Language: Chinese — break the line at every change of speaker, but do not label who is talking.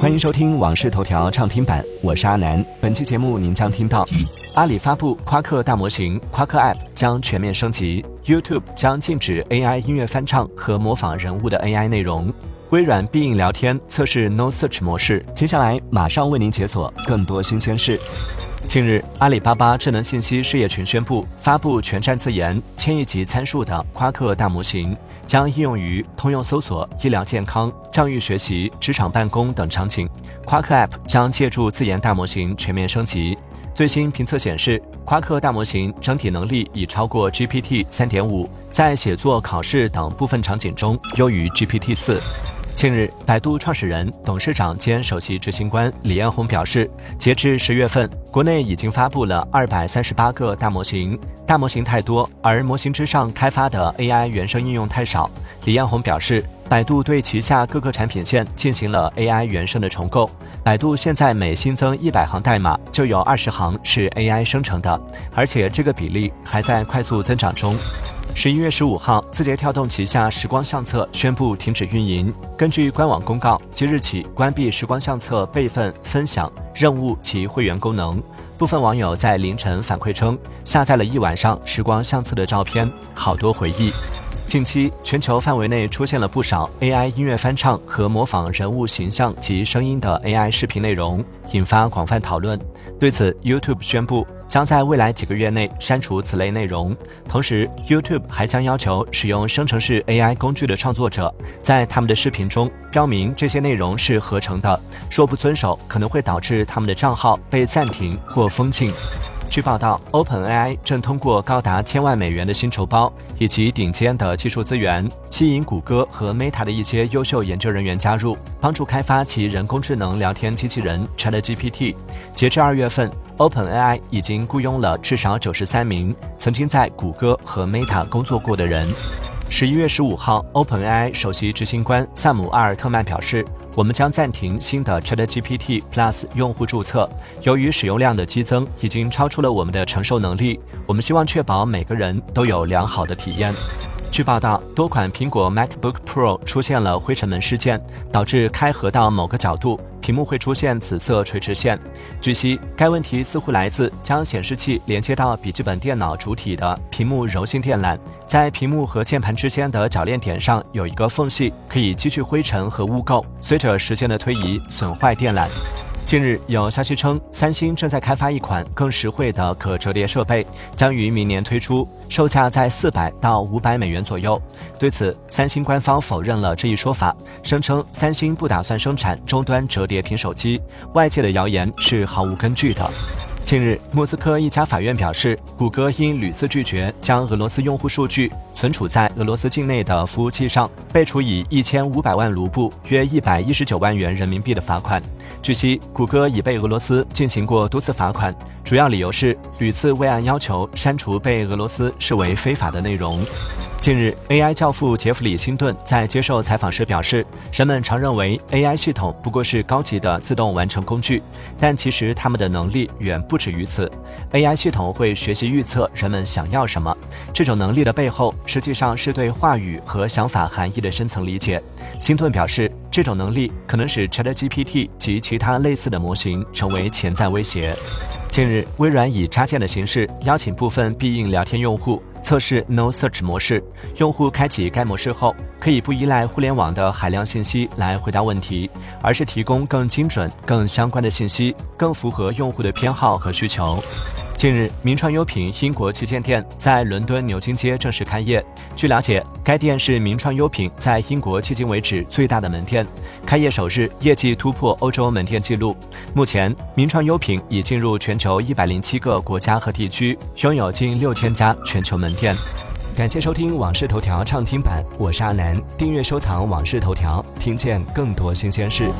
欢迎收听《往事头条》畅听版，我是阿南。本期节目您将听到：阿里发布夸克大模型，夸克 App 将全面升级；YouTube 将禁止 AI 音乐翻唱和模仿人物的 AI 内容；微软必应聊天测试 No Search 模式。接下来马上为您解锁更多新鲜事。近日，阿里巴巴智能信息事业群宣布发布全站自研、千亿级参数的夸克大模型，将应用于通用搜索、医疗健康、教育学习、职场办公等场景。夸克 App 将借助自研大模型全面升级。最新评测显示，夸克大模型整体能力已超过 GPT 3.5，在写作、考试等部分场景中优于 GPT 4。近日，百度创始人、董事长兼首席执行官李彦宏表示，截至十月份，国内已经发布了二百三十八个大模型。大模型太多，而模型之上开发的 AI 原生应用太少。李彦宏表示，百度对旗下各个产品线进行了 AI 原生的重构。百度现在每新增一百行代码，就有二十行是 AI 生成的，而且这个比例还在快速增长中。十一月十五号，字节跳动旗下时光相册宣布停止运营。根据官网公告，即日起关闭时光相册备份、分享、任务及会员功能。部分网友在凌晨反馈称，下载了一晚上时光相册的照片，好多回忆。近期，全球范围内出现了不少 AI 音乐翻唱和模仿人物形象及声音的 AI 视频内容，引发广泛讨论。对此，YouTube 宣布将在未来几个月内删除此类内容。同时，YouTube 还将要求使用生成式 AI 工具的创作者，在他们的视频中标明这些内容是合成的，若不遵守，可能会导致他们的账号被暂停或封禁。据报道，OpenAI 正通过高达千万美元的薪酬包以及顶尖的技术资源，吸引谷歌和 Meta 的一些优秀研究人员加入，帮助开发其人工智能聊天机器人 ChatGPT。截至二月份，OpenAI 已经雇佣了至少九十三名曾经在谷歌和 Meta 工作过的人。十一月十五号，OpenAI 首席执行官萨姆阿尔特曼表示。我们将暂停新的 ChatGPT Plus 用户注册，由于使用量的激增已经超出了我们的承受能力。我们希望确保每个人都有良好的体验。据报道，多款苹果 MacBook Pro 出现了灰尘门事件，导致开合到某个角度，屏幕会出现紫色垂直线。据悉，该问题似乎来自将显示器连接到笔记本电脑主体的屏幕柔性电缆，在屏幕和键盘之间的铰链点上有一个缝隙，可以积聚灰尘和污垢，随着时间的推移损坏电缆。近日有消息称，三星正在开发一款更实惠的可折叠设备，将于明年推出，售价在四百到五百美元左右。对此，三星官方否认了这一说法，声称三星不打算生产终端折叠屏手机，外界的谣言是毫无根据的。近日，莫斯科一家法院表示，谷歌因屡次拒绝将俄罗斯用户数据存储在俄罗斯境内的服务器上，被处以一千五百万卢布（约一百一十九万元人民币）的罚款。据悉，谷歌已被俄罗斯进行过多次罚款，主要理由是屡次未按要求删除被俄罗斯视为非法的内容。近日，AI 教父杰弗里·辛顿在接受采访时表示，人们常认为 AI 系统不过是高级的自动完成工具，但其实他们的能力远不止于此。AI 系统会学习预测人们想要什么，这种能力的背后实际上是对话语和想法含义的深层理解。辛顿表示，这种能力可能使 ChatGPT 及其他类似的模型成为潜在威胁。近日，微软以插件的形式邀请部分必应聊天用户。测试 No Search 模式，用户开启该模式后，可以不依赖互联网的海量信息来回答问题，而是提供更精准、更相关的信息，更符合用户的偏好和需求。近日，名创优品英国旗舰店在伦敦牛津街正式开业。据了解，该店是名创优品在英国迄今为止最大的门店。开业首日，业绩突破欧洲门店纪录。目前，名创优品已进入全球一百零七个国家和地区，拥有近六千家全球门店。感谢收听《往事头条》畅听版，我是阿南。订阅收藏《往事头条》，听见更多新鲜事。